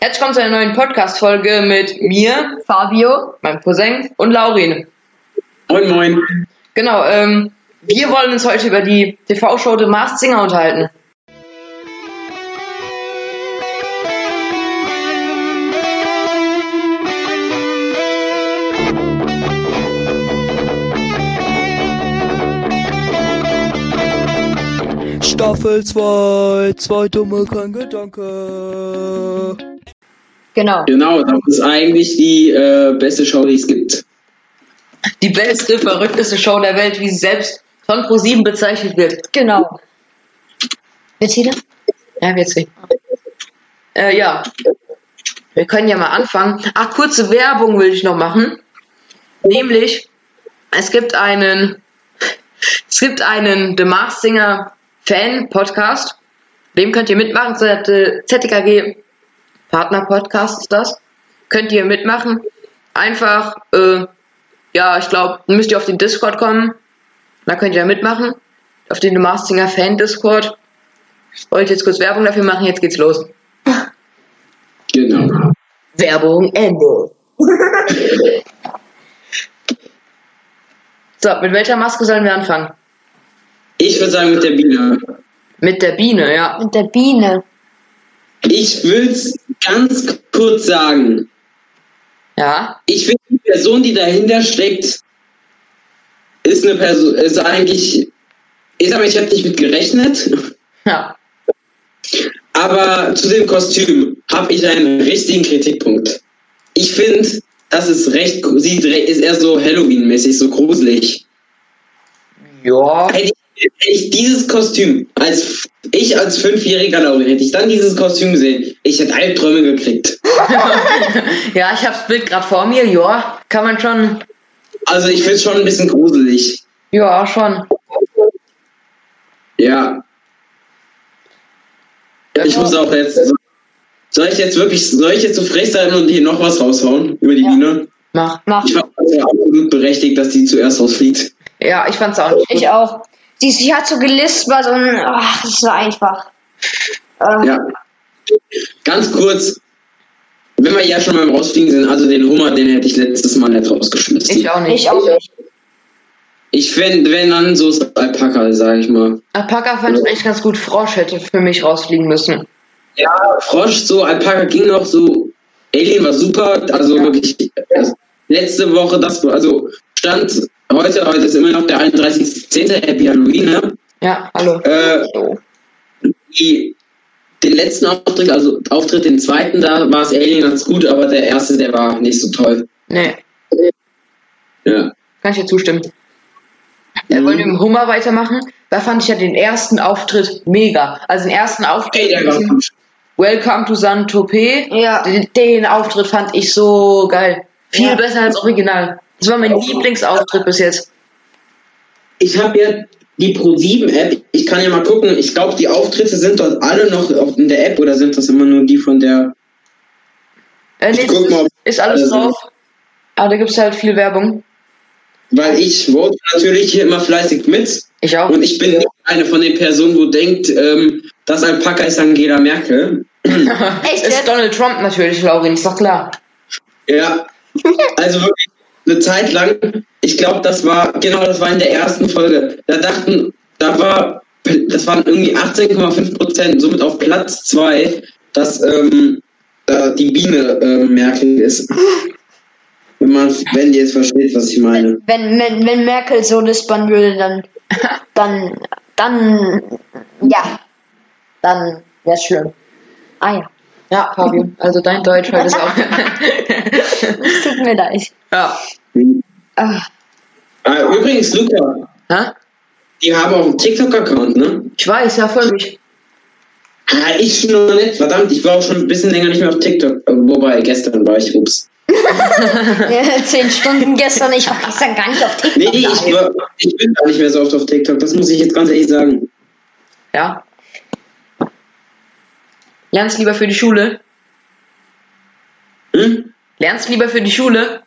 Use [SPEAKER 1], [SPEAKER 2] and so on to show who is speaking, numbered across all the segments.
[SPEAKER 1] Herzlich willkommen zu einer neuen Podcast-Folge mit mir,
[SPEAKER 2] Fabio.
[SPEAKER 1] meinem Cousin und Laurin.
[SPEAKER 3] Moin, moin.
[SPEAKER 1] Genau, ähm, wir wollen uns heute über die TV-Show The Masked Singer unterhalten.
[SPEAKER 4] Staffel 2, zwei dumme, kein Gedanke.
[SPEAKER 2] Genau.
[SPEAKER 3] Genau, das ist eigentlich die äh, beste Show, die es gibt.
[SPEAKER 1] Die beste, verrückteste Show der Welt, wie sie selbst von ProSieben bezeichnet wird.
[SPEAKER 2] Genau. Wieder?
[SPEAKER 1] Ja, jetzt nicht. Äh, ja. Wir können ja mal anfangen. Ach, kurze Werbung will ich noch machen. Nämlich, es gibt einen, es gibt einen The Masked Singer Fan Podcast. Dem könnt ihr mitmachen. Z- ZTKG Partner Podcast ist das. Könnt ihr mitmachen. Einfach, äh, ja, ich glaube, müsst ihr auf den Discord kommen. Da könnt ihr mitmachen. Auf den The Masked Singer Fan Discord. Wollte jetzt kurz Werbung dafür machen, jetzt geht's los.
[SPEAKER 3] Genau.
[SPEAKER 1] Werbung Ende. so, mit welcher Maske sollen wir anfangen?
[SPEAKER 3] Ich würde sagen mit der Biene.
[SPEAKER 1] Mit der Biene, ja.
[SPEAKER 2] Mit der Biene.
[SPEAKER 3] Ich will es ganz kurz sagen.
[SPEAKER 1] Ja.
[SPEAKER 3] Ich finde, die Person, die dahinter steckt, ist eine Person, ist eigentlich, ich sag mal, ich habe nicht mit gerechnet,
[SPEAKER 1] Ja.
[SPEAKER 3] aber zu dem Kostüm habe ich einen richtigen Kritikpunkt. Ich finde, das ist recht, sieht, re- ist eher so Halloween-mäßig, so gruselig.
[SPEAKER 1] Ja.
[SPEAKER 3] Hätte ich, ich dieses Kostüm, als ich als fünfjähriger Laurin, hätte ich dann dieses Kostüm gesehen, ich hätte Albträume gekriegt.
[SPEAKER 1] Ja, ich hab's Bild gerade vor mir. Ja, kann man schon.
[SPEAKER 3] Also ich finde es schon ein bisschen gruselig.
[SPEAKER 1] Ja, schon.
[SPEAKER 3] Ja. Ich muss auch jetzt. Soll ich jetzt wirklich, soll ich jetzt so frech sein und hier noch was raushauen über die
[SPEAKER 2] Ja.
[SPEAKER 3] Biene?
[SPEAKER 1] Mach.
[SPEAKER 2] Mach.
[SPEAKER 3] Ich ja absolut berechtigt, dass die zuerst rausfliegt.
[SPEAKER 1] Ja, ich fand's auch nicht.
[SPEAKER 2] Ich auch. Die, sie hat so gelispert und ach, das ist so einfach. Äh,
[SPEAKER 3] Ja. Ganz kurz, wenn wir ja schon beim Rausfliegen sind, also den Hummer, den hätte ich letztes Mal nicht rausgeschmissen.
[SPEAKER 1] Ich auch nicht.
[SPEAKER 2] Ich auch nicht.
[SPEAKER 3] Ich fände, wenn dann so ist Alpaka, sag ich mal.
[SPEAKER 1] Alpaka fand ich eigentlich ganz gut. Frosch hätte für mich rausfliegen müssen.
[SPEAKER 3] Ja, Frosch, so Alpaka ging noch so. Alien war super, also
[SPEAKER 1] Ja.
[SPEAKER 3] wirklich. Das, letzte Woche, das war, also stand heute, heute ist immer noch der 31.10. Happy Halloween, ne?
[SPEAKER 1] Ja, hallo.
[SPEAKER 3] Äh, die, den letzten Auftritt, also Auftritt, den zweiten, da war es Alien ganz gut, aber der erste, der war nicht so toll.
[SPEAKER 1] Nee,
[SPEAKER 3] Ja.
[SPEAKER 1] kann ich dir zustimmen. Ja, wollen wir mit dem Hummer weitermachen? Da fand ich ja den ersten Auftritt mega. Also den ersten Auftritt.
[SPEAKER 3] Okay, der war gut.
[SPEAKER 1] Welcome to Saint-Tropez.
[SPEAKER 2] Ja.
[SPEAKER 1] Den, den Auftritt fand ich so geil. Viel
[SPEAKER 2] Ja.
[SPEAKER 1] besser als Original. Das war mein Lieblingsauftritt bis jetzt.
[SPEAKER 3] Ich habe ja die Pro7-App, ich kann ja mal gucken, ich glaube, die Auftritte sind dort alle noch in der App oder sind das immer nur die von der.
[SPEAKER 1] Äh, nee,
[SPEAKER 3] Ich guck mal,
[SPEAKER 1] ist alles drauf. Aber da gibt's halt viel Werbung.
[SPEAKER 3] Weil ich vote natürlich hier immer fleißig mit.
[SPEAKER 1] Ich auch.
[SPEAKER 3] Und ich bin nicht eine von den Personen, wo denkt, ähm, das Alpaka ist Angela Merkel.
[SPEAKER 2] Echt
[SPEAKER 1] ist? Donald Trump natürlich, Laurin, ist doch klar.
[SPEAKER 3] Ja. Also wirklich eine Zeit lang, ich glaube, das war, genau, das war in der ersten Folge. Da dachten, da war, das waren irgendwie 18,5 Prozent, somit auf Platz 2, dass ähm, da die Biene ähm, Merkel ist. Wenn man, wenn ihr jetzt versteht, was ich meine.
[SPEAKER 2] Wenn, wenn, wenn Merkel so lispern würde, dann, dann, dann, ja, dann wär's schlimm. Ah ja,
[SPEAKER 1] Ja, Fabio, also dein Deutsch heute ist auch.
[SPEAKER 2] es tut mir leid.
[SPEAKER 1] ja.
[SPEAKER 2] Ah,
[SPEAKER 3] Ah, übrigens, Luca,
[SPEAKER 1] Hä?
[SPEAKER 3] die haben auch einen TikTok-Account, ne?
[SPEAKER 1] Ich weiß, ja, voll mich.
[SPEAKER 3] Ah, ich schon noch nicht. Verdammt, ich war auch schon ein bisschen länger nicht mehr auf TikTok. Wobei, gestern war ich, ups.
[SPEAKER 2] ja, zehn Stunden gestern, ich war gestern gar nicht auf TikTok.
[SPEAKER 3] Nee, ich, war, ich bin gar nicht mehr so oft auf TikTok. Das muss ich jetzt ganz ehrlich sagen.
[SPEAKER 1] Ja. Lernst lieber für die Schule?
[SPEAKER 3] Hm?
[SPEAKER 1] Lernst lieber für die Schule?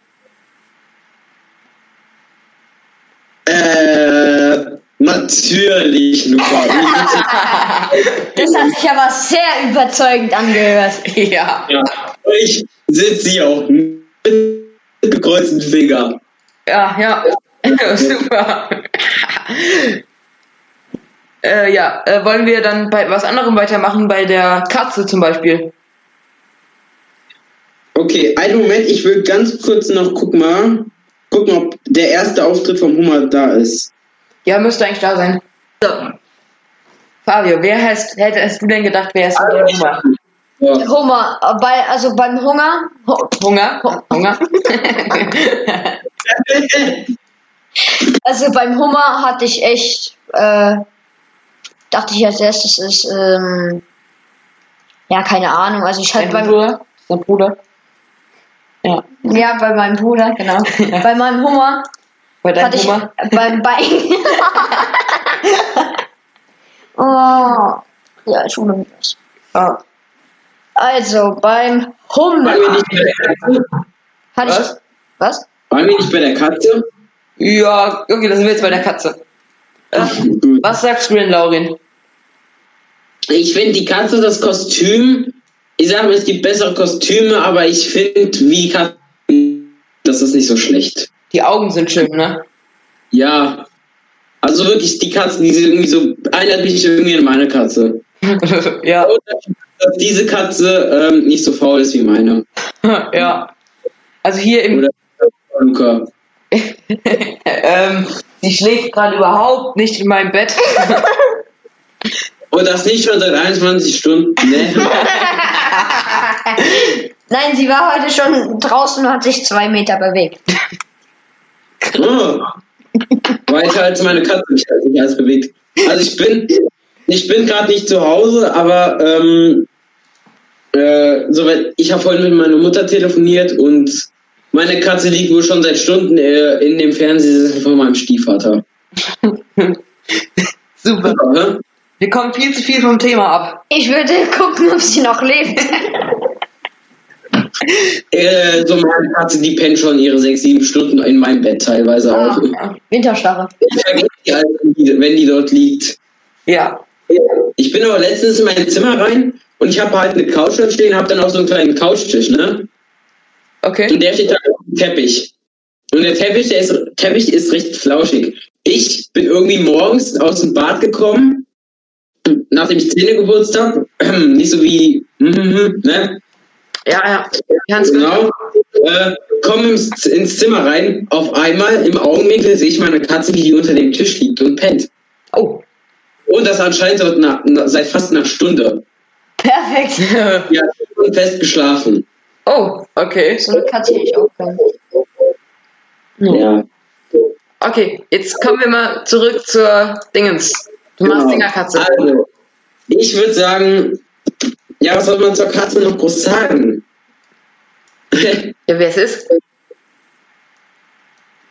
[SPEAKER 3] Äh, natürlich, Luca.
[SPEAKER 2] Das hat sich aber sehr überzeugend angehört.
[SPEAKER 1] ja.
[SPEAKER 3] ja. Ich sitze hier auch mit gekreuzten Finger.
[SPEAKER 1] Ja, ja. Super. Äh, ja, äh, wollen wir dann bei was anderem weitermachen, bei der Katze zum Beispiel?
[SPEAKER 3] Okay, einen Moment, ich will ganz kurz noch gucken mal, gucken, ob der erste Auftritt vom Hummer da ist.
[SPEAKER 1] Ja, müsste eigentlich da sein. So. Fabio, wer hast, hättest du denn gedacht, wer ist denn der Hummer?
[SPEAKER 3] Ja.
[SPEAKER 2] Hunger, äh, bei, also beim Hunger, Hu-
[SPEAKER 1] Hunger? Hunger?
[SPEAKER 2] also beim Hummer hatte ich echt, äh, dachte ich als erstes ist, ähm, ja, keine Ahnung, also ich hatte
[SPEAKER 1] Dein
[SPEAKER 2] beim,
[SPEAKER 1] Bruder? Dein Bruder? Ja.
[SPEAKER 2] ja, bei meinem Bruder, genau, bei meinem Hummer
[SPEAKER 1] Bei deinem
[SPEAKER 2] hatte ich,
[SPEAKER 1] Hummer?
[SPEAKER 2] beim Bein, oh, ja, ich hole mir das.
[SPEAKER 1] Ah.
[SPEAKER 2] Also, beim Hummer
[SPEAKER 3] Waren wir nicht bei der Katze?
[SPEAKER 2] hatte
[SPEAKER 1] Was?
[SPEAKER 2] ich, was?
[SPEAKER 3] Waren wir nicht bei der Katze?
[SPEAKER 1] Ja, okay, das sind wir jetzt bei der Katze. Äh,
[SPEAKER 3] Gut.
[SPEAKER 1] was sagst du denn, Laurin?
[SPEAKER 3] Ich finde die Katze, das Kostüm, ich sage mal, es gibt bessere Kostüme, aber ich finde, wie Katze, das ist nicht so schlecht.
[SPEAKER 1] Die Augen sind schön, ne?
[SPEAKER 3] Ja. Also wirklich, die Katzen, die sind irgendwie so, erinnert mich irgendwie an meine Katze.
[SPEAKER 1] ja,
[SPEAKER 3] Und dass diese Katze ähm, nicht so faul ist wie meine.
[SPEAKER 1] ja. Also hier im
[SPEAKER 3] Oder Luca.
[SPEAKER 1] ähm, sie schläft gerade überhaupt nicht in meinem Bett.
[SPEAKER 3] Und das nicht schon seit 21 Stunden, ne?
[SPEAKER 2] Nein, sie war heute schon draußen und hat sich zwei Meter bewegt.
[SPEAKER 3] Oh. Weiter als meine Katze mich halt nicht alles bewegt. Also ich bin, ich bin gerade nicht zu Hause, aber ähm, äh, soweit, ich habe heute mit meiner Mutter telefoniert und meine Katze liegt wohl schon seit Stunden äh, in dem Fernsehsessel von meinem Stiefvater.
[SPEAKER 1] Super.
[SPEAKER 3] Ja,
[SPEAKER 1] Wir kommen viel zu viel vom Thema ab.
[SPEAKER 2] Ich würde gucken, ob sie noch lebt.
[SPEAKER 3] Äh, so meine Katze, die pennt schon ihre sechs, sieben Stunden in meinem Bett teilweise auch.
[SPEAKER 2] Ah, Winterstarre.
[SPEAKER 3] Ich vergesse die halt, wenn die- wenn die dort liegt.
[SPEAKER 1] Ja.
[SPEAKER 3] Ich bin aber letztens in mein Zimmer rein und ich habe halt eine Couch dort stehen, habe dann auch so einen kleinen Couchtisch, ne?
[SPEAKER 1] Okay.
[SPEAKER 3] Und der steht da auf dem Teppich. Und der Teppich, der ist, Teppich ist recht flauschig. Ich bin irgendwie morgens aus dem Bad gekommen, nachdem ich Zähne geputzt habe. Nicht so wie, ne?
[SPEAKER 1] Ja, ja. Ganz genau.
[SPEAKER 3] Genau. Äh, komm ins, ins Zimmer rein. Auf einmal im Augenwinkel sehe ich meine Katze, wie die unter dem Tisch liegt und pennt.
[SPEAKER 1] Oh.
[SPEAKER 3] Und das anscheinend seit, na, seit fast einer Stunde.
[SPEAKER 2] Perfekt.
[SPEAKER 3] Ja, und fest geschlafen.
[SPEAKER 1] Oh, okay.
[SPEAKER 2] So eine Katze hätte ich auch gerne.
[SPEAKER 3] Ja.
[SPEAKER 1] Okay, jetzt kommen wir mal zurück zur Dingens. Du machst
[SPEAKER 3] Genau.
[SPEAKER 1] Dingerkatze.
[SPEAKER 3] Also, ich würde sagen, ja, was soll man zur Katze noch groß sagen?
[SPEAKER 1] Ja, wer es ist?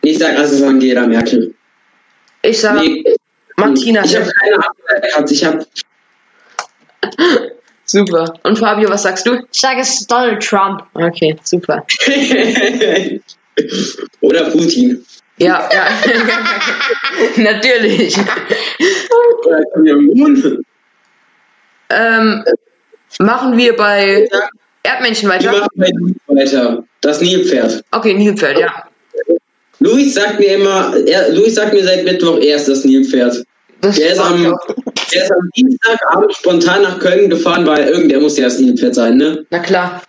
[SPEAKER 3] ich sag also Angela Merkel.
[SPEAKER 1] Ich sage
[SPEAKER 3] Nee,
[SPEAKER 1] Martina.
[SPEAKER 3] ich habe keine Ahnung, wer Katze. Ich habe
[SPEAKER 1] Super. Und Fabio, was sagst du?
[SPEAKER 2] Ich sage es ist Donald Trump.
[SPEAKER 1] Okay, super.
[SPEAKER 3] oder Putin.
[SPEAKER 1] Ja, ja. Natürlich.
[SPEAKER 3] Oder Kim.
[SPEAKER 1] Ähm, machen wir bei Erdmännchen weiter?
[SPEAKER 3] machen bei Luis weiter. Das Nilpferd.
[SPEAKER 1] Okay, Nilpferd, ja.
[SPEAKER 3] Luis sagt mir immer, er, Luis sagt mir seit Mittwoch erst das Nilpferd.
[SPEAKER 1] Das
[SPEAKER 3] Der ist, am, der ist am Dienstagabend spontan nach Köln gefahren, weil irgendwer muss ja das Nilpferd sein, ne?
[SPEAKER 1] Na klar.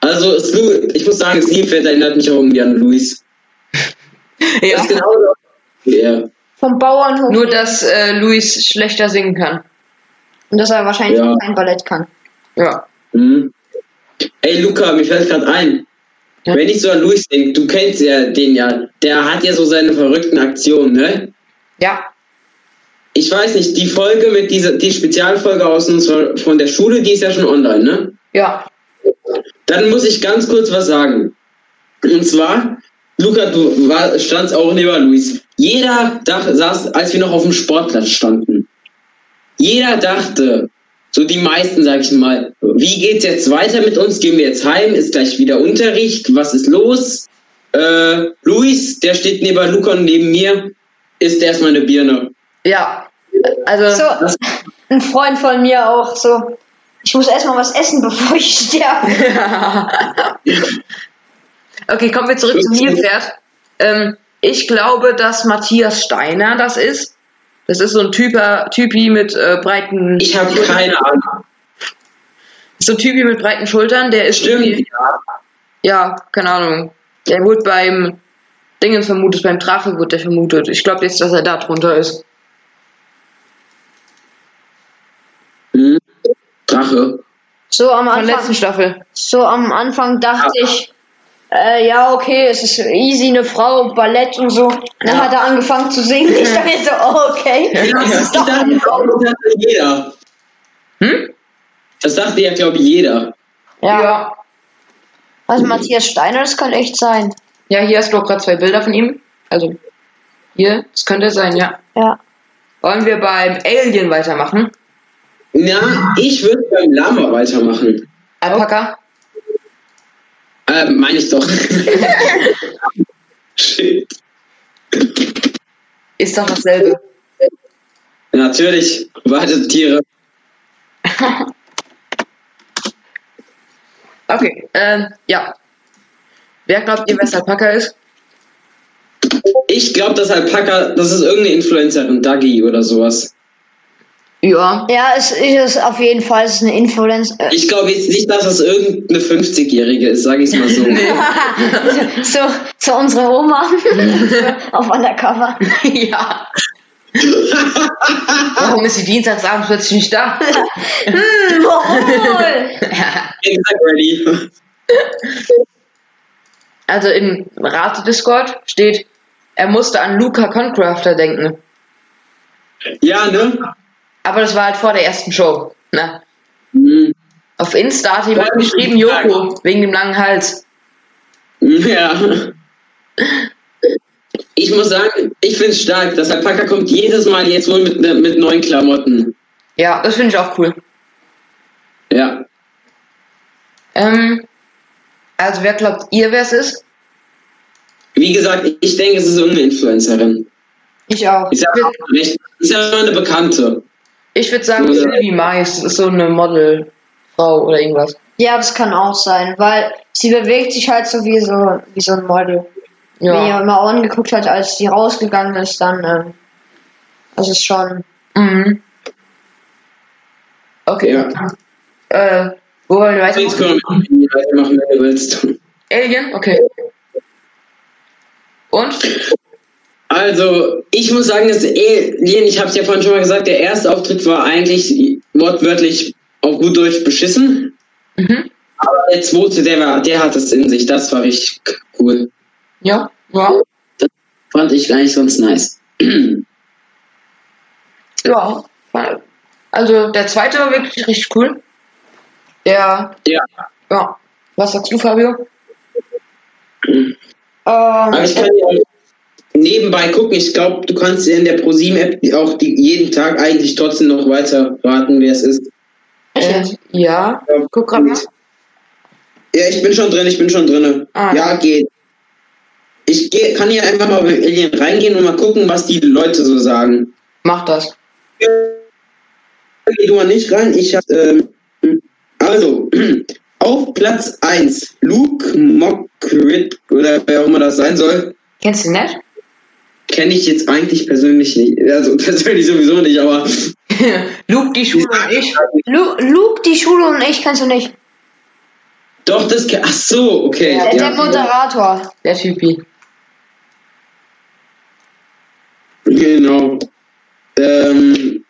[SPEAKER 3] Also, es, ich muss sagen, das Nilpferd erinnert mich auch irgendwie an Luis. Das
[SPEAKER 1] Ja.
[SPEAKER 3] ist genauso wie er.
[SPEAKER 2] Vom Bauernhof.
[SPEAKER 1] Nur, dass äh, Luis schlechter singen kann.
[SPEAKER 2] Und dass er wahrscheinlich
[SPEAKER 3] Ja.
[SPEAKER 2] kein Ballett kann.
[SPEAKER 1] Ja.
[SPEAKER 3] Mhm. Ey, Luca, mir fällt gerade ein.
[SPEAKER 1] Ja.
[SPEAKER 3] Wenn ich so an Luis denke, du kennst ja den ja, der hat ja so seine verrückten Aktionen, ne?
[SPEAKER 1] Ja.
[SPEAKER 3] Ich weiß nicht, die Folge mit dieser, die Spezialfolge aus unserer, von der Schule, die ist ja schon online, ne?
[SPEAKER 1] Ja.
[SPEAKER 3] Dann muss ich ganz kurz was sagen. Und zwar, Luca, du war, standst auch neben Luis. Jeder dach, saß, als wir noch auf dem Sportplatz standen. Jeder dachte, so die meisten, sag ich mal, wie geht's jetzt weiter mit uns? Gehen wir jetzt heim? Ist gleich wieder Unterricht? Was ist los? Äh, Luis, der steht neben Luca und neben mir, isst erstmal eine Birne.
[SPEAKER 1] Ja. Also,
[SPEAKER 2] So, ein Freund von mir auch so. Ich muss erstmal was essen, bevor ich sterbe.
[SPEAKER 1] okay, kommen wir zurück zum Nilpferd. Ähm, ich glaube, dass Matthias Steiner das ist. Das ist so ein Typer, Typi mit äh, breiten.
[SPEAKER 3] Ich habe keine Ahnung.
[SPEAKER 1] So ein Typi mit breiten Schultern, der ist
[SPEAKER 3] Stimmt,
[SPEAKER 1] irgendwie-
[SPEAKER 3] ja.
[SPEAKER 1] Ja, keine Ahnung. Der wurde beim Dingen vermutet, beim Drache wurde der vermutet. Ich glaube jetzt, dass er da drunter ist.
[SPEAKER 3] Hm. Drache.
[SPEAKER 2] So am
[SPEAKER 1] Von der letzten
[SPEAKER 2] Anfang,
[SPEAKER 1] Staffel.
[SPEAKER 2] so am Anfang dachte
[SPEAKER 3] Ja.
[SPEAKER 2] ich, äh, ja, okay, es ist easy, eine Frau, Ballett und so. Dann
[SPEAKER 1] Ja.
[SPEAKER 2] hat er angefangen zu singen. Ich dachte mir so, oh, okay. Das
[SPEAKER 3] Das
[SPEAKER 2] ist doch
[SPEAKER 3] dachte, dachte jeder.
[SPEAKER 1] Hm?
[SPEAKER 3] Das dachte ja, glaube ich, jeder.
[SPEAKER 2] Ja.
[SPEAKER 1] Ja.
[SPEAKER 2] Also Matthias Steiner, das kann echt sein.
[SPEAKER 1] Ja, hier hast du auch gerade zwei Bilder von ihm. Also, hier, das könnte sein, ja.
[SPEAKER 2] Ja.
[SPEAKER 1] Wollen wir beim Alien weitermachen?
[SPEAKER 3] Na, ich würde beim Lama weitermachen.
[SPEAKER 1] Alpaka?
[SPEAKER 3] Äh, meine ich doch. Shit.
[SPEAKER 1] Ist doch dasselbe.
[SPEAKER 3] Natürlich, beide Tiere.
[SPEAKER 1] Okay, ähm, ja. Wer glaubt ihr, wer Alpaka ist?
[SPEAKER 3] Ich glaube, dass Alpaka, das ist irgendeine Influencerin, Dagi oder sowas.
[SPEAKER 1] Ja.
[SPEAKER 2] Ja, es ist auf jeden Fall es ist eine Influencer. Äh,
[SPEAKER 3] Ich glaube jetzt nicht, dass das irgendeine 50-Jährige ist, sage ich mal so.
[SPEAKER 2] so, so unsere Oma auf Undercover.
[SPEAKER 1] ja. Warum ist sie dienstagsabends plötzlich nicht da?
[SPEAKER 2] Hm, warum?
[SPEAKER 3] Ready.
[SPEAKER 1] Also im Rate-Discord steht, er musste an Luca Concrafter denken.
[SPEAKER 3] Ja, ne?
[SPEAKER 1] Aber das war halt vor der ersten Show. Ne?
[SPEAKER 3] Hm.
[SPEAKER 1] Auf Insta hat jemand geschrieben, Joko, wegen dem langen Hals.
[SPEAKER 3] Ja. Ich muss sagen, ich finde es stark. Das Alpaka kommt jedes Mal jetzt wohl mit, mit neuen Klamotten.
[SPEAKER 1] Ja, das finde ich auch cool.
[SPEAKER 3] Ja.
[SPEAKER 1] Ähm, also wer glaubt ihr, wer es ist?
[SPEAKER 3] Wie gesagt, ich denke, es ist irgendeine Influencerin.
[SPEAKER 2] Ich auch.
[SPEAKER 3] Ist ja auch recht, ist ja eine Bekannte.
[SPEAKER 1] Ich würde sagen,
[SPEAKER 3] Ja.
[SPEAKER 1] Sylvie Mais ist so eine Modelfrau oder irgendwas.
[SPEAKER 2] Ja, das kann auch sein, weil sie bewegt sich halt so wie so, wie so ein Model. Wenn ihr
[SPEAKER 1] Ja.
[SPEAKER 2] mal angeguckt hat, als sie rausgegangen ist, dann, ähm, das ist schon.
[SPEAKER 1] Mhm. Okay.
[SPEAKER 3] Ja.
[SPEAKER 1] Äh, wo wollen wir
[SPEAKER 3] Jetzt
[SPEAKER 1] weitermachen?
[SPEAKER 3] können wir weitermachen, wenn du willst.
[SPEAKER 1] Alien? Okay. Und?
[SPEAKER 3] Also, ich muss sagen, das Alien, ich habe es ja vorhin schon mal gesagt, der erste Auftritt war eigentlich wortwörtlich auf gut Deutsch beschissen.
[SPEAKER 1] Mhm.
[SPEAKER 3] Aber der zweite, der, war, der hat es in sich. Das war richtig cool.
[SPEAKER 1] Ja. Ja.
[SPEAKER 3] Fand ich eigentlich ganz nice.
[SPEAKER 1] Ja. Also der zweite war wirklich richtig cool. Der.
[SPEAKER 3] Ja.
[SPEAKER 1] Ja. Was sagst du, Fabio?
[SPEAKER 3] Aber
[SPEAKER 2] Ähm,
[SPEAKER 3] ich kann ja nebenbei gucken. Ich glaube, du kannst in der ProSieben-App auch die, jeden Tag eigentlich trotzdem noch weiter raten, wer es ist.
[SPEAKER 1] Äh, ja.
[SPEAKER 3] Ja,
[SPEAKER 1] Guck grad mal.
[SPEAKER 3] Ja, ich bin schon drin, ich bin schon drin.
[SPEAKER 1] Ah.
[SPEAKER 3] Ja, geht. Ich geh, kann hier einfach mal bei Alien reingehen und mal gucken, was die Leute so sagen.
[SPEAKER 1] Mach das.
[SPEAKER 3] Geh du mal nicht rein. Ich hab, ähm, also, auf Platz 1, Luke Mockridge, oder wer auch immer das sein soll,
[SPEAKER 1] Kennst du nicht?
[SPEAKER 3] Kenne ich jetzt eigentlich persönlich nicht. Also persönlich sowieso nicht, aber
[SPEAKER 1] Luke, die Schule und ich.
[SPEAKER 2] Lu Luke, die Schule und ich kennst du nicht.
[SPEAKER 3] doch, das Ach so, okay.
[SPEAKER 2] Der,
[SPEAKER 3] ja.
[SPEAKER 2] der Moderator.
[SPEAKER 1] Der Typi.
[SPEAKER 3] Genau. Ähm,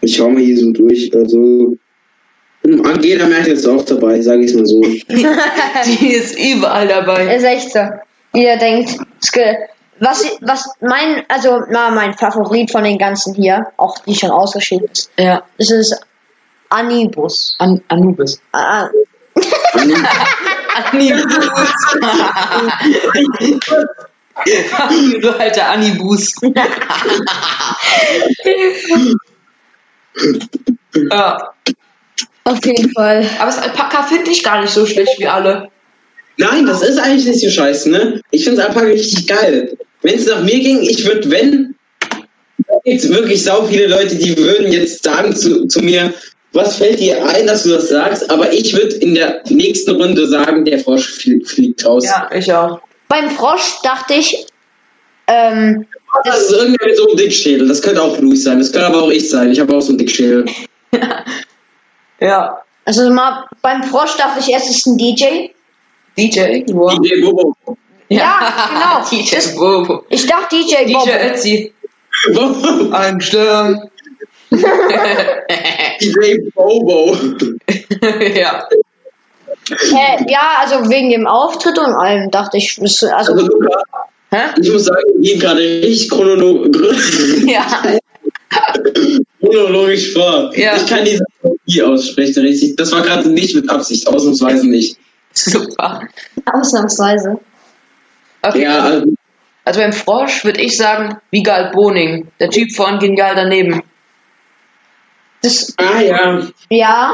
[SPEAKER 3] ich schau mal hier so durch. Also, hm, Angela Merkel ist auch dabei, sage ich mal so.
[SPEAKER 1] Die ist überall dabei.
[SPEAKER 2] Er ist echt so. Wie er denkt, was, was mein, also na, mein Favorit von den ganzen hier, auch die schon ausgeschrieben ist,
[SPEAKER 1] Ja.
[SPEAKER 2] ist es Anibus.
[SPEAKER 1] An Anubis.
[SPEAKER 2] Ah,
[SPEAKER 1] Anibus. du alter Anibus. ja.
[SPEAKER 2] auf jeden Fall.
[SPEAKER 1] Aber das Alpaka finde ich gar nicht so schlecht wie alle.
[SPEAKER 3] Nein, das ist eigentlich nicht so scheiße, ne? Ich finde Alpaka richtig geil. Wenn es nach mir ging, ich würde, wenn, da gibt's wirklich sau viele Leute, die würden jetzt sagen zu, zu mir, was fällt dir ein, dass du das sagst? Aber ich würde in der nächsten Runde sagen, der Frosch flie- fliegt raus.
[SPEAKER 1] Ja, ich auch.
[SPEAKER 2] Beim Frosch dachte ich, ähm,
[SPEAKER 3] Das ist irgendwer mit so einem Dickschädel. Das könnte auch Luis sein. Das könnte aber auch ich sein. Ich habe auch so einen Dickschädel.
[SPEAKER 1] Ja.
[SPEAKER 2] also mal beim Frosch dachte ich erst, es ist ein DJ.
[SPEAKER 1] DJ, wow.
[SPEAKER 3] DJ Bobo.
[SPEAKER 2] Ja, genau.
[SPEAKER 1] DJ
[SPEAKER 2] Das-
[SPEAKER 1] Bobo.
[SPEAKER 2] Ich dachte DJ
[SPEAKER 1] DJ
[SPEAKER 2] Bob.
[SPEAKER 1] Ötzi.
[SPEAKER 3] Bobo.
[SPEAKER 1] Ein Stern.
[SPEAKER 3] DJ Bobo.
[SPEAKER 1] ja.
[SPEAKER 2] Äh, ja, also wegen dem Auftritt und allem dachte ich, es- also
[SPEAKER 3] Also Luca,
[SPEAKER 1] Hä?
[SPEAKER 3] ich muss sagen, wir gehen gerade richtig chrono
[SPEAKER 1] Ja.
[SPEAKER 3] chronologisch vor.
[SPEAKER 1] Ja.
[SPEAKER 3] Ich kann diese nie aussprechen, richtig. Das war gerade nicht mit Absicht, ausnahmsweise nicht.
[SPEAKER 1] Super.
[SPEAKER 2] ausnahmsweise.
[SPEAKER 1] Okay.
[SPEAKER 3] Ja, also,
[SPEAKER 1] Also beim Frosch würde ich sagen, Vigal Boning. Der Typ von Genial daneben.
[SPEAKER 2] Das,
[SPEAKER 3] ah ja.
[SPEAKER 2] ja,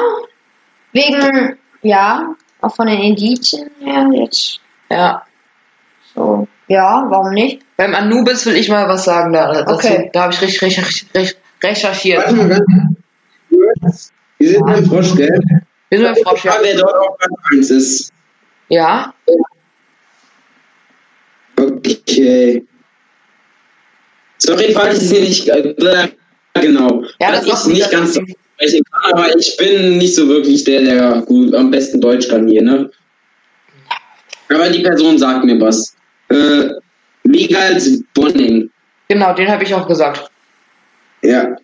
[SPEAKER 2] wegen, ja, auch von den Indizien her jetzt
[SPEAKER 1] Ja.
[SPEAKER 2] so, ja, warum nicht?
[SPEAKER 1] Beim Anubis will ich mal was sagen da. Dazu.
[SPEAKER 2] Okay.
[SPEAKER 1] Da habe ich richtig recherchiert.
[SPEAKER 3] Warte
[SPEAKER 1] recherchiert.
[SPEAKER 3] mal ganz Wir sind beim Frosch, gell?
[SPEAKER 1] Sind beim Frosch, ja.
[SPEAKER 3] Wer dort auf Platz 1 ist.
[SPEAKER 1] Ja.
[SPEAKER 3] Okay. Sorry, falls ich es hier nicht äh, genau.
[SPEAKER 1] Ja, das
[SPEAKER 3] es nicht ganz so sprechen kann, aber ich bin nicht so wirklich der, der gut am besten Deutsch kann hier, ne? Aber die Person sagt mir was. Äh, Migals Bonning.
[SPEAKER 1] Genau, den habe ich auch gesagt.
[SPEAKER 3] Ja.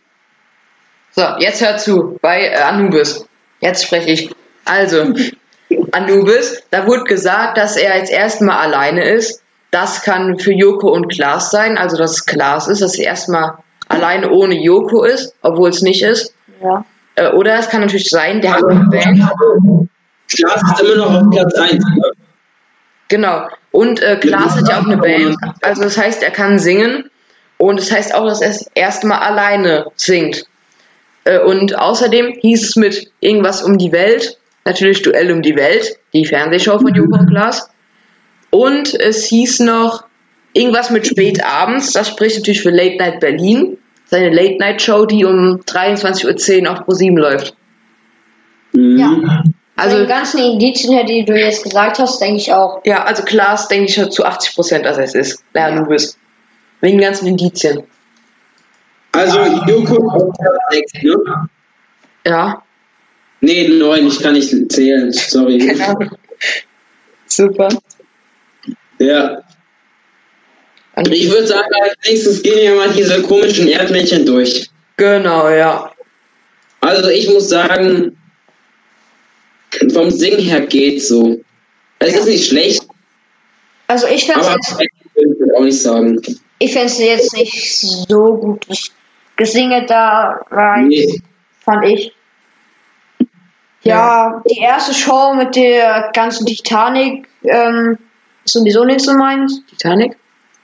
[SPEAKER 1] So, jetzt hör zu. Bei äh, Anubis. Jetzt spreche ich. Also, Anubis, da wurde gesagt, dass er jetzt erstmal alleine ist. Das kann für Joko und Klaas sein, also dass es Klaas ist, dass er erstmal alleine ohne Joko ist, obwohl es nicht ist.
[SPEAKER 2] Ja.
[SPEAKER 1] Äh, oder es kann natürlich sein, der hat eine Band.
[SPEAKER 3] Klaas ist immer noch auf Platz 1. Ne?
[SPEAKER 1] Genau. Und äh, Klaas hat ja auch eine Band. Also das heißt, er kann singen. Und das heißt auch, dass er das erste Mal alleine singt. Äh, und außerdem hieß es mit irgendwas um die Welt. Natürlich Duell um die Welt. Die Fernsehshow von Joko und Klaas. Und es hieß noch irgendwas mit spätabends. Das spricht natürlich für Late Night Berlin. Seine Late Night Show, die um 23.10 Uhr auf ProSieben läuft.
[SPEAKER 3] Mhm.
[SPEAKER 2] Ja. Also
[SPEAKER 1] Also
[SPEAKER 2] die ganzen Indizien her, die du jetzt gesagt hast, denke ich auch.
[SPEAKER 1] Ja, also Klaas denke ich schon zu 80 Prozent, dass er es ist. Der Anubis. Wegen den ganzen Indizien.
[SPEAKER 3] Also Joko 6, ne?
[SPEAKER 1] Ja.
[SPEAKER 3] Nee, 9, ich kann nicht zählen. Sorry.
[SPEAKER 1] Genau. Super.
[SPEAKER 3] Ja. Ich würde sagen, als nächstes gehen wir mal diese komischen Erdmännchen durch.
[SPEAKER 1] Genau, ja.
[SPEAKER 3] Also ich muss sagen, vom Singen her geht's so. Es ist nicht schlecht,
[SPEAKER 2] Also ich fände
[SPEAKER 3] aber
[SPEAKER 2] es
[SPEAKER 3] ich würde auch nicht sagen.
[SPEAKER 2] ich fänd's jetzt nicht so gut. Das Gesinge da war,
[SPEAKER 3] Nee.
[SPEAKER 2] fand ich. Ja, die erste Show mit der ganzen Titanic ähm, ist sowieso nicht so meins.
[SPEAKER 1] Titanic?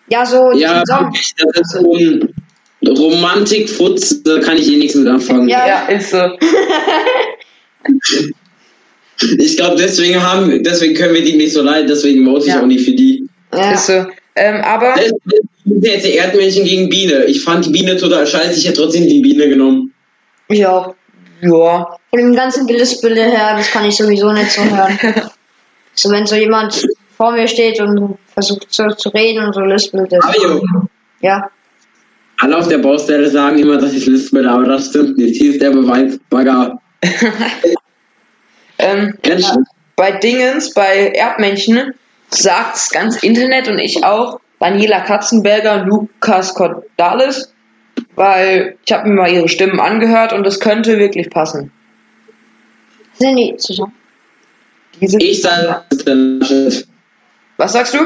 [SPEAKER 2] Ja, so
[SPEAKER 3] Ja, wirklich, das ist so ein Romantikfutz, da kann ich eh nichts mit anfangen.
[SPEAKER 2] Ja.
[SPEAKER 1] ist so.
[SPEAKER 3] Ich glaube, deswegen haben, deswegen können wir die nicht so leiden, deswegen vote ich
[SPEAKER 1] Ja.
[SPEAKER 3] auch nicht für die.
[SPEAKER 2] Ja.
[SPEAKER 1] Ist so. Ähm, aber,
[SPEAKER 3] Das sind jetzt die Erdmännchen gegen Biene. Ich fand die Biene total scheiße, ich hätte trotzdem die Biene genommen.
[SPEAKER 2] ja.
[SPEAKER 1] ja.
[SPEAKER 2] Von dem ganzen Gelispele her, das kann ich sowieso nicht so hören. so, wenn so jemand vor mir steht und versucht so zu reden und so lispelt, das,
[SPEAKER 3] Mario,
[SPEAKER 2] ja.
[SPEAKER 3] alle auf der Baustelle sagen immer, dass ich lispel, aber das stimmt nicht. Hier ist der Beweis. Bagger.
[SPEAKER 1] Ähm,
[SPEAKER 3] Ganz schön.
[SPEAKER 1] bei Dingens, bei Erdmännchen, sagt's ganz Internet und ich auch, Daniela Katzenberger und Lukas Cordalis, weil ich habe mir mal ihre Stimmen angehört und es könnte wirklich passen.
[SPEAKER 2] Sind die zusammen?
[SPEAKER 1] Die sind,
[SPEAKER 3] Ich sage, es ist der Laschet.
[SPEAKER 1] was sagst du?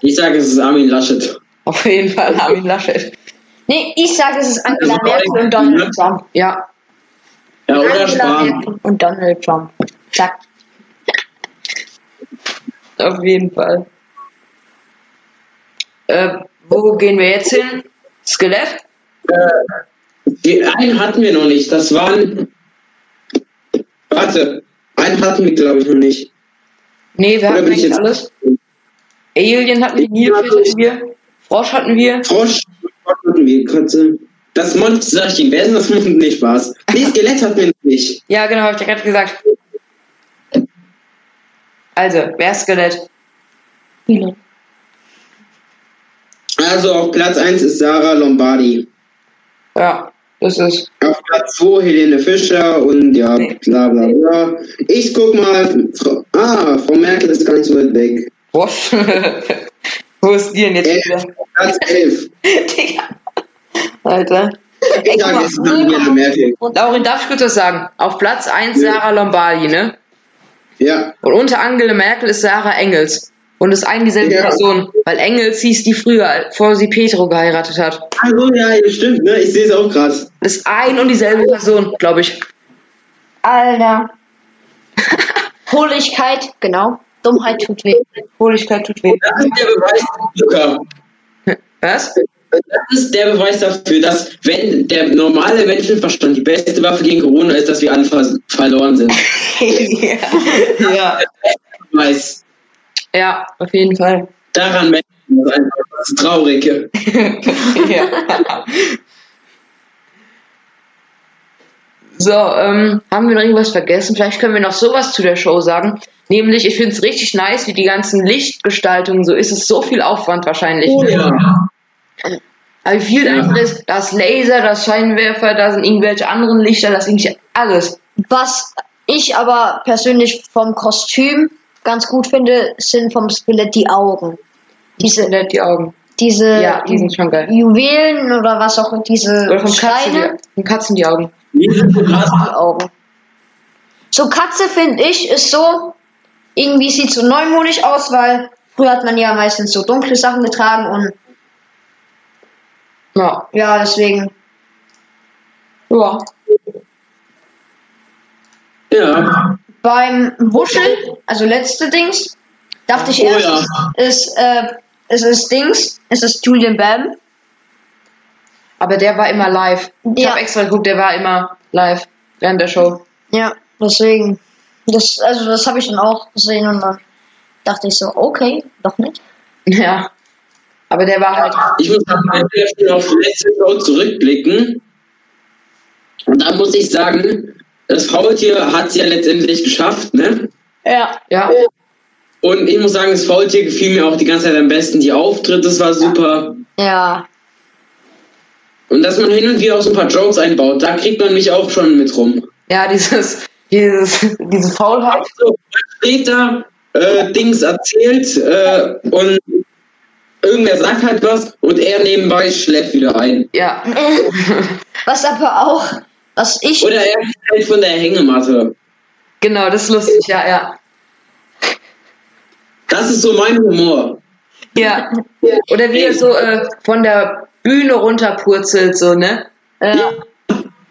[SPEAKER 3] Ich sage, es ist Armin Laschet.
[SPEAKER 1] Auf jeden Fall Armin Laschet.
[SPEAKER 2] Nee, ich sage, es ist Angela
[SPEAKER 3] Also,
[SPEAKER 2] Merkel und Donald Trump.
[SPEAKER 1] Ja,
[SPEAKER 3] Ja, oder
[SPEAKER 2] Angela
[SPEAKER 3] Spahn.
[SPEAKER 2] Merkel und Donald Trump. Zack.
[SPEAKER 1] Auf jeden Fall. Äh, wo gehen wir jetzt hin? Skelett?
[SPEAKER 3] Die, einen hatten wir noch nicht. Das waren. Warte. Einen hatten wir, glaube ich, noch nicht.
[SPEAKER 1] Nee, wir
[SPEAKER 3] Oder
[SPEAKER 1] hatten eigentlich
[SPEAKER 3] jetzt-
[SPEAKER 1] alles. Alien hatten wir, Nilpferd hatten wir, Frosch hatten wir.
[SPEAKER 3] Frosch hatten wir, Katze. Das Monster, sag ich Ihnen, wer ist das? Nee, Spaß. Nee, Skelett hat mir nicht.
[SPEAKER 1] Ja, genau, hab ich ja gerade gesagt. Also, wer ist Skelett?
[SPEAKER 2] Viele.
[SPEAKER 3] Also auf Platz 1 ist Sarah Lombardi.
[SPEAKER 1] Ja, das ist.
[SPEAKER 3] Auf Platz 2 Helene Fischer und ja, bla bla bla. Ich guck mal. Frau, ah, Frau Merkel ist gar nicht so weit weg.
[SPEAKER 1] Was? Wo ist die denn jetzt
[SPEAKER 3] Elf,
[SPEAKER 1] wieder?
[SPEAKER 3] Platz 11.
[SPEAKER 1] Digga. Alter.
[SPEAKER 3] Ich
[SPEAKER 1] guck
[SPEAKER 3] sage
[SPEAKER 1] mal,
[SPEAKER 3] jetzt Angela Merkel.
[SPEAKER 1] Laurin, darf ich kurz was sagen? Auf Platz 1
[SPEAKER 3] Ja.
[SPEAKER 1] Sarah Lombardi, ne?
[SPEAKER 3] Ja,
[SPEAKER 1] Und unter Angela Merkel ist Sarah Engels. Und ist ein dieselbe
[SPEAKER 3] Ja.
[SPEAKER 1] Person. Weil Engels hieß die früher, bevor sie Petro geheiratet hat.
[SPEAKER 3] also ja, ja, stimmt, ne? Ich sehe es auch gerade.
[SPEAKER 1] Das ist ein und dieselbe Person, glaube ich.
[SPEAKER 2] Alter. Hohligkeit, genau. Dummheit tut weh.
[SPEAKER 1] Hohligkeit tut weh.
[SPEAKER 3] Das ist der Beweis, Luca.
[SPEAKER 1] Was?
[SPEAKER 3] Das ist der Beweis dafür, dass wenn der normale Menschenverstand die beste Waffe gegen Corona ist, dass wir alle ver verloren sind.
[SPEAKER 1] ja. ja. Ja, auf jeden Fall.
[SPEAKER 3] Daran merkt man das einfach. Das ist traurig.
[SPEAKER 1] ja. So, ähm, haben wir noch irgendwas vergessen? Vielleicht können wir noch sowas zu der Show sagen. Nämlich, ich finde es richtig nice, wie die ganzen Lichtgestaltungen so ist. Es ist so viel Aufwand wahrscheinlich.
[SPEAKER 3] Oh, ja.
[SPEAKER 1] Aber wie viel
[SPEAKER 3] Ja.
[SPEAKER 1] einfach ist, das Laser, das Scheinwerfer, da sind irgendwelche anderen Lichter, das ist irgendwie alles.
[SPEAKER 2] Was ich aber persönlich vom Kostüm ganz gut finde, sind vom Skelett die Augen. Diese,
[SPEAKER 1] Nett die Augen.
[SPEAKER 2] diese
[SPEAKER 1] Ja, die sind schon geil.
[SPEAKER 2] Juwelen oder was auch diese
[SPEAKER 1] Oder vom Katzen,
[SPEAKER 2] Steine,
[SPEAKER 1] die, vom Katzen die Augen.
[SPEAKER 3] Die sind so krass.
[SPEAKER 2] die Augen. So Katze finde ich ist so irgendwie sieht so neumodisch aus, weil früher hat man ja meistens so dunkle Sachen getragen und
[SPEAKER 1] Ja.
[SPEAKER 2] ja deswegen
[SPEAKER 1] Ja.
[SPEAKER 3] Ja.
[SPEAKER 2] beim Wuschel, also letzte Dings, dachte ich
[SPEAKER 3] Oh
[SPEAKER 2] erst,
[SPEAKER 3] ja.
[SPEAKER 2] ist, äh, es ist Dings, es ist Julian Bam.
[SPEAKER 1] Aber der war immer live. Ich
[SPEAKER 2] Ja.
[SPEAKER 1] habe extra geguckt, der war immer live während der Show.
[SPEAKER 2] Ja, deswegen. Das, also das habe ich dann auch gesehen und dann dachte ich so, okay, doch nicht.
[SPEAKER 1] Ja. Aber der war halt.
[SPEAKER 3] Ich muss sagen, wenn wir schon auf die letzte Show zurückblicken, da muss ich sagen, das Faultier hat es ja letztendlich geschafft, ne?
[SPEAKER 2] Ja.
[SPEAKER 1] Ja.
[SPEAKER 3] Und ich muss sagen, das Faultier gefiel mir auch die ganze Zeit am besten. Die Auftritte, das war super.
[SPEAKER 2] Ja.
[SPEAKER 3] Und dass man hin und wieder auch so ein paar Jokes einbaut, da kriegt man mich auch schon mit rum.
[SPEAKER 1] Ja, dieses, dieses, diese Faulheit.
[SPEAKER 3] So, steht da, äh, Dings erzählt äh, und irgendwer sagt halt was und er nebenbei schläft wieder ein.
[SPEAKER 1] Ja.
[SPEAKER 2] Was aber auch, was ich,
[SPEAKER 3] Oder er fällt von der Hängematte.
[SPEAKER 1] Genau, das ist lustig, ja, ja.
[SPEAKER 3] Das ist so mein Humor.
[SPEAKER 1] Ja. Oder wie er so äh, von der Bühne runterpurzelt, so, ne?
[SPEAKER 2] äh,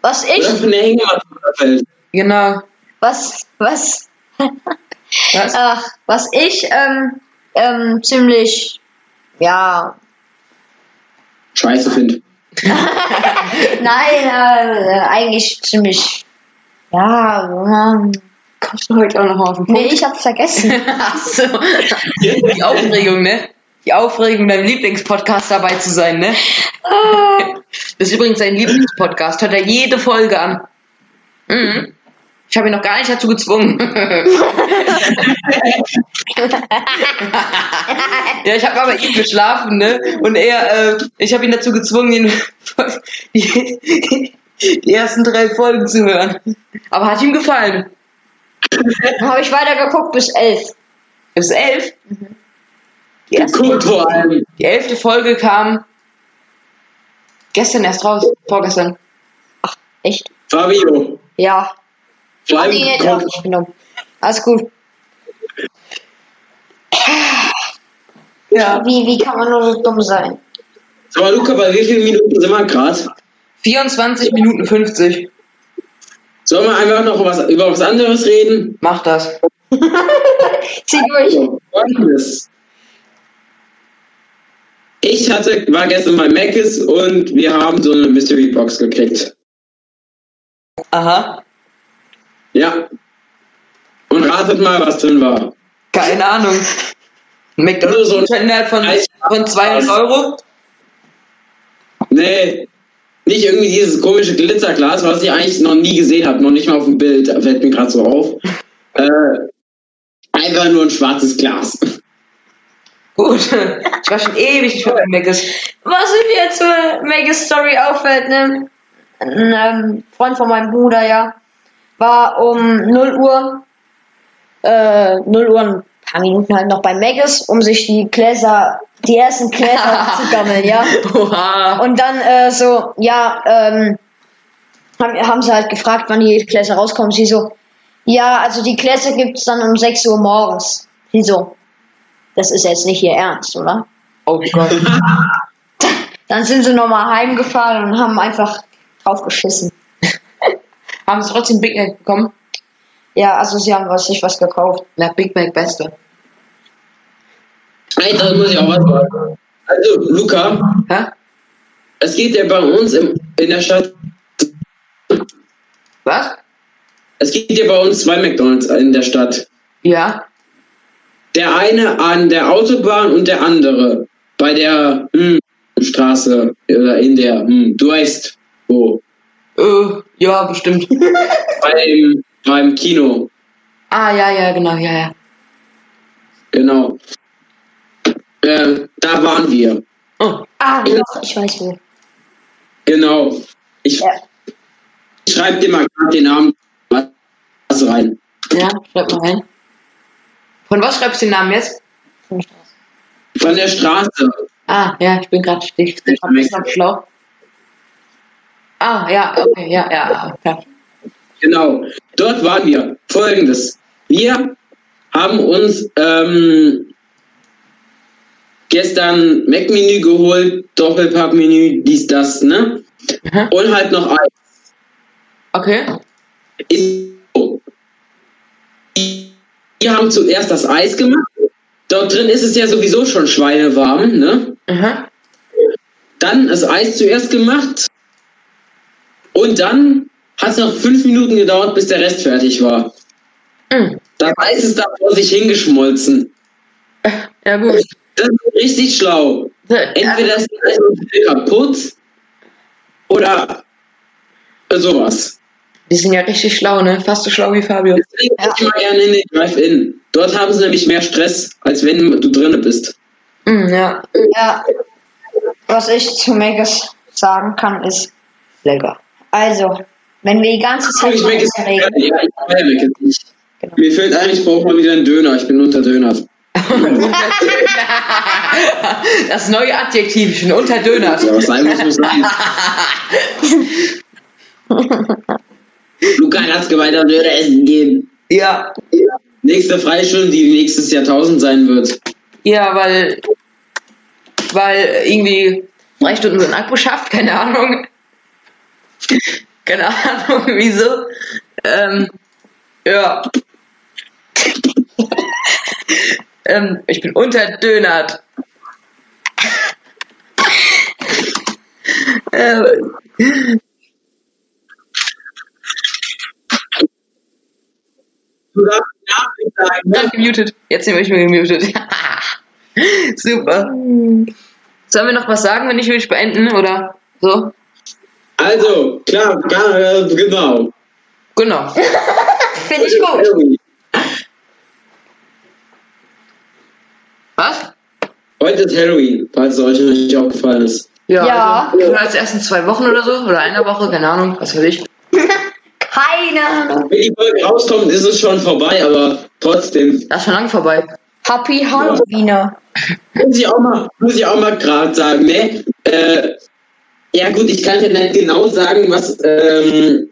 [SPEAKER 2] was
[SPEAKER 3] Oder
[SPEAKER 2] ich,
[SPEAKER 3] von der Hängematte fällt.
[SPEAKER 1] Genau.
[SPEAKER 2] was, was,
[SPEAKER 1] Was?
[SPEAKER 2] ach, was ich, ähm, ähm, ziemlich, ja,
[SPEAKER 3] Scheiße finde.
[SPEAKER 2] nein, äh, eigentlich ziemlich, ja, ähm,
[SPEAKER 1] Kommst du heute auch noch auf den Punkt?
[SPEAKER 2] nee, ich hab's vergessen.
[SPEAKER 1] Ach so. Die Aufregung, ne? Die Aufregung, deinem Lieblingspodcast dabei zu sein, ne? Das ist übrigens sein Lieblingspodcast. Hört er jede Folge an. Mhm. Ich habe ihn noch gar nicht dazu gezwungen. ja, ich habe aber ihm geschlafen, ne? Und er, äh, ich habe ihn dazu gezwungen, ihn die, die ersten drei Folgen zu hören. Aber hat ihm gefallen.
[SPEAKER 2] Dann habe ich weitergeguckt bis elf.
[SPEAKER 1] Bis elf. Die, erste, die elfte Folge kam gestern erst raus. Vorgestern.
[SPEAKER 2] Echt?
[SPEAKER 3] Fabio.
[SPEAKER 2] Ja.
[SPEAKER 3] Vor allem
[SPEAKER 2] Die hätte ich auch nicht genommen. Alles gut.
[SPEAKER 1] Ja.
[SPEAKER 2] Wie, wie kann man nur so dumm sein?
[SPEAKER 3] Sag mal, Luca, bei wie vielen Minuten sind wir gerade?
[SPEAKER 1] 24 Minuten 50.
[SPEAKER 3] Sollen wir einfach noch was, über was anderes reden?
[SPEAKER 1] Mach das.
[SPEAKER 2] Zieh durch.
[SPEAKER 3] Folgendes. Ich hatte, war gestern bei Macis und wir haben so eine Mystery Box gekriegt.
[SPEAKER 1] Aha.
[SPEAKER 3] Ja. Und ratet mal, was drin war.
[SPEAKER 1] Keine Ahnung. McDonalds
[SPEAKER 3] Also so
[SPEAKER 1] innerhalb von, von 200 Euro.
[SPEAKER 3] Nee. nicht irgendwie dieses komische Glitzerglas, was ich eigentlich noch nie gesehen habe, noch nicht mal auf dem Bild, fällt mir gerade so auf. Äh, einfach nur ein schwarzes Glas.
[SPEAKER 1] Gut. Ich war schon ewig nicht mehr bei Megas.
[SPEAKER 2] Was mir jetzt zur Megas Story auffällt, ne? Ein ähm, Freund von meinem Bruder, ja, war um 0 Uhr, äh, 0 Uhr ein paar Minuten halt noch bei Megas, um sich die Gläser, die ersten Gläser zu gammeln, ja.
[SPEAKER 1] Oha.
[SPEAKER 2] Und dann äh, so, ja, ähm, haben, haben sie halt gefragt, wann die Gläser rauskommen. Sie so, ja, also die Gläser gibt's dann um 6 Uhr morgens. Sie so, das ist jetzt nicht ihr Ernst, oder?
[SPEAKER 1] Oh Gott.
[SPEAKER 2] Dann sind sie nochmal heimgefahren und haben einfach drauf geschissen.
[SPEAKER 1] Haben sie trotzdem Big Mac bekommen?
[SPEAKER 2] Ja, also sie haben was, sich was gekauft.
[SPEAKER 1] Na, Big Mac Beste.
[SPEAKER 3] Alter, da muss ich auch was sagen. Also, Luca,
[SPEAKER 1] Hä?
[SPEAKER 3] es geht ja bei uns im, in der Stadt,
[SPEAKER 1] Was?
[SPEAKER 3] es gibt ja bei uns zwei McDonalds in der Stadt.
[SPEAKER 1] Ja.
[SPEAKER 3] Der eine an der Autobahn und der andere bei der hm, Straße oder in der, hm, du weißt wo,
[SPEAKER 1] Äh, ja, bestimmt.
[SPEAKER 3] beim, beim Kino,
[SPEAKER 1] ah, ja, ja, genau, ja, ja.
[SPEAKER 3] genau. Äh, da waren wir,
[SPEAKER 1] Oh,
[SPEAKER 2] Ah, doch, ich weiß wo.
[SPEAKER 3] genau. Ich,
[SPEAKER 2] Ja.
[SPEAKER 3] schreibe dir mal gerade den Namen was rein.
[SPEAKER 1] ja, schreib mal rein. Von was schreibst du den Namen jetzt?
[SPEAKER 3] Von der Straße.
[SPEAKER 1] Ah, ja, ich bin gerade ich bin bisschen schlau. Ah, ja, okay, ja, ja, klar.
[SPEAKER 3] Genau, dort waren wir. Folgendes. Wir haben uns ähm, gestern Mac-Menü geholt, Doppelpack-Menü, dies, das, ne?
[SPEAKER 1] Mhm.
[SPEAKER 3] Und halt noch Eis.
[SPEAKER 1] Okay.
[SPEAKER 3] Ist so. Wir haben zuerst das Eis gemacht. Dort drin ist es ja sowieso schon schweinewarm, ne?
[SPEAKER 1] Mhm.
[SPEAKER 3] Dann das Eis zuerst gemacht. Und dann hat es noch fünf Minuten gedauert, bis der Rest fertig war.
[SPEAKER 1] Mhm.
[SPEAKER 3] Das Eis ist da vor sich hingeschmolzen.
[SPEAKER 1] Ja, gut.
[SPEAKER 3] Das ist richtig schlau. Entweder ist das Eis kaputt oder sowas.
[SPEAKER 1] Die sind ja richtig schlau, ne? Fast so schlau wie Fabio.
[SPEAKER 3] Deswegen ich mal gerne in den Drive-In. Dort haben sie nämlich mehr Stress, als wenn du drinne bist.
[SPEAKER 1] Mhm, ja.
[SPEAKER 2] Ja, was ich zu Megas sagen kann, ist lecker. Also, wenn wir die ganze Zeit
[SPEAKER 3] Ich merke es
[SPEAKER 2] reden,
[SPEAKER 3] ja, ich merke es nicht.
[SPEAKER 2] Genau.
[SPEAKER 3] Mir fällt ein, ich brauche mal wieder einen Döner. Ich bin unter Döner.
[SPEAKER 1] Das neue Adjektiv, ich bin unterdönert.
[SPEAKER 3] Ja, was sein muss, muss sein. Luca hat's gemeint, am Döner essen gehen.
[SPEAKER 1] Ja.
[SPEAKER 3] Nächste Freistunde, die nächstes Jahrtausend sein wird.
[SPEAKER 1] Ja, weil, weil irgendwie drei Stunden sind abgeschafft, keine Ahnung. Keine Ahnung, wieso. Ähm, ja. ähm, ich bin unterdönert. äh,
[SPEAKER 3] Du darfst Nachricht sagen, ne?
[SPEAKER 1] ja, gemutet. Jetzt bin ich mir gemutet. Super. Sollen wir noch was sagen, wenn ich will ich beenden oder so?
[SPEAKER 3] Also, klar, äh, genau.
[SPEAKER 1] Genau.
[SPEAKER 2] finde ich gut.
[SPEAKER 3] Halloween.
[SPEAKER 1] Was?
[SPEAKER 3] Heute ist Halloween, falls es euch nicht aufgefallen ist.
[SPEAKER 2] Ja.
[SPEAKER 1] Also, als ersten zwei Wochen oder so, oder einer Woche, keine Ahnung, was weiß ich.
[SPEAKER 2] Keine Ahnung.
[SPEAKER 3] Wenn die Folge rauskommt, ist es schon vorbei, aber trotzdem.
[SPEAKER 1] Das ist schon lange vorbei.
[SPEAKER 2] Happy Halloween.
[SPEAKER 3] Muss ich auch mal, muss ich auch mal gerade sagen, ne? Äh, ja gut, ich kann dir nicht genau sagen, was, ähm,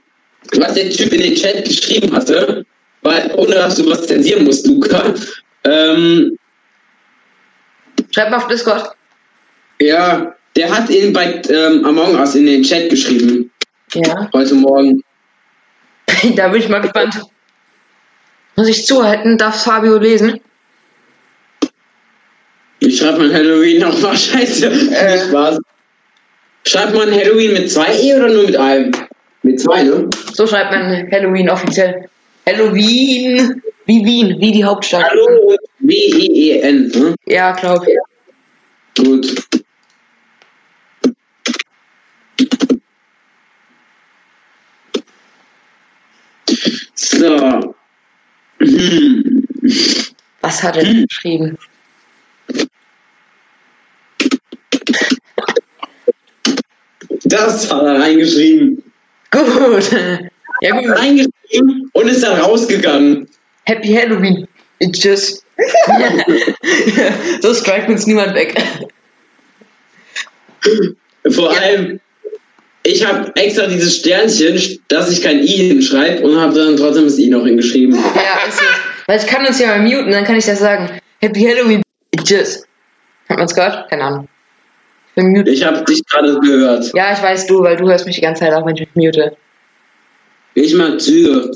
[SPEAKER 3] was der Typ in den Chat geschrieben hatte, weil, ohne dass du was zensieren musst, Luca. Ähm,
[SPEAKER 1] Schreib mal auf Discord.
[SPEAKER 3] ja, der hat ihn bei ähm, Among Us in den Chat geschrieben,
[SPEAKER 1] Ja.
[SPEAKER 3] heute Morgen.
[SPEAKER 1] da bin ich mal gespannt. Muss ich zuhalten? Darf Fabio lesen?
[SPEAKER 3] Ich schreibe mal Halloween nochmal, scheiße.
[SPEAKER 1] Äh.
[SPEAKER 3] Spaß. Schreibt man Halloween mit zwei E oder nur mit einem? Mit zwei, ne?
[SPEAKER 1] So schreibt man Halloween offiziell. Halloween, wie Wien, wie die Hauptstadt.
[SPEAKER 3] Hallo W-E-E-N, ne? Hm?
[SPEAKER 1] Ja, glaube ich.
[SPEAKER 3] Gut. So. Hm.
[SPEAKER 1] Was hat er hm. geschrieben?
[SPEAKER 3] Das hat er reingeschrieben.
[SPEAKER 1] Gut. Ja, gut.
[SPEAKER 3] Reingeschrieben und ist dann rausgegangen.
[SPEAKER 1] Happy Halloween. Tschüss. so strikt uns niemand weg.
[SPEAKER 3] Vor
[SPEAKER 1] Ja.
[SPEAKER 3] allem, ich habe extra dieses Sternchen, dass ich kein I hinschreibe und habe dann trotzdem das I noch hingeschrieben.
[SPEAKER 1] Ja, ist so. Weil ich kann uns ja mal muten, dann kann ich das sagen. Happy Halloween. Tschüss. Hat man's gehört? Keine Ahnung. Ich bin mute.
[SPEAKER 3] Ich habe dich gerade gehört.
[SPEAKER 1] Ja, ich weiß du, weil du hörst mich die ganze Zeit auch, wenn ich mich mute.
[SPEAKER 3] Ich mag Züge.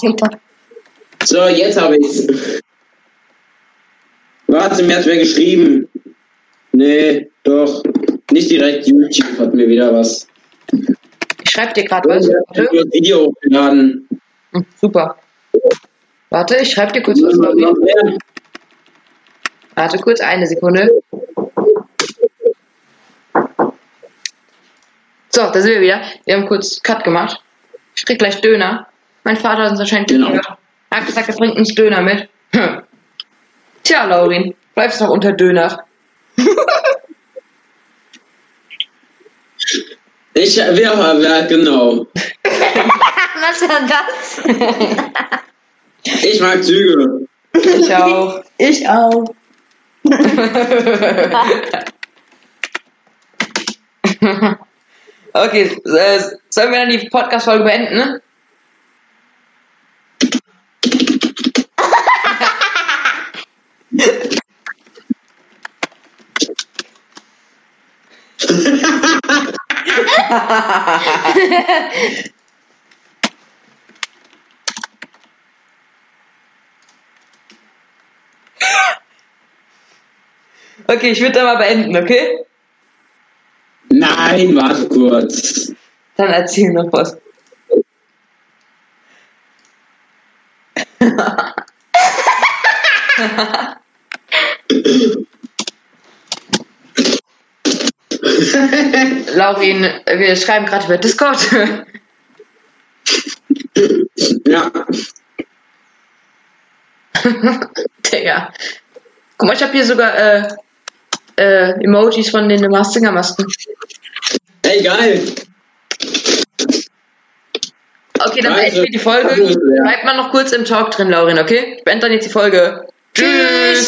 [SPEAKER 2] TikTok.
[SPEAKER 3] So, jetzt habe ich's. Warte, mir hat wer geschrieben. Nee, doch. Nicht direkt YouTube hat mir wieder was.
[SPEAKER 1] Ich schreib dir gerade was.
[SPEAKER 3] Ich habe
[SPEAKER 1] Warte.
[SPEAKER 3] das Video hochgeladen.
[SPEAKER 1] Hm, Super. Warte, ich schreib dir kurz was. Warte kurz, eine Sekunde. So, da sind wir wieder. Wir haben kurz Cut gemacht. Ich krieg gleich Döner. Mein Vater hat uns wahrscheinlich
[SPEAKER 3] Genau.
[SPEAKER 1] gehört. Er hat gesagt, er bringt uns Döner mit. Hm. Tja, Laurin, bleibst noch unter Döner.
[SPEAKER 3] Ich, wer, wer, genau.
[SPEAKER 2] Was denn das?
[SPEAKER 3] Ich mag Züge.
[SPEAKER 1] Ich auch.
[SPEAKER 2] Ich auch.
[SPEAKER 1] okay, äh, sollen wir dann die Podcast-Folge beenden, ne? Okay, ich würde da mal beenden, okay?
[SPEAKER 3] Nein, warte kurz.
[SPEAKER 1] Dann erzähl noch was. Laurin, wir schreiben gerade über Discord.
[SPEAKER 3] Ja,
[SPEAKER 1] Digga. Guck mal, ich habe hier sogar äh, äh, Emojis von den Mars Singer Masken.
[SPEAKER 3] ey, geil.
[SPEAKER 1] Okay, dann beenden wir die Folge. Bleibt mal noch kurz im Talk drin, Laurin, okay? Ich beende dann jetzt die Folge. Tschüss!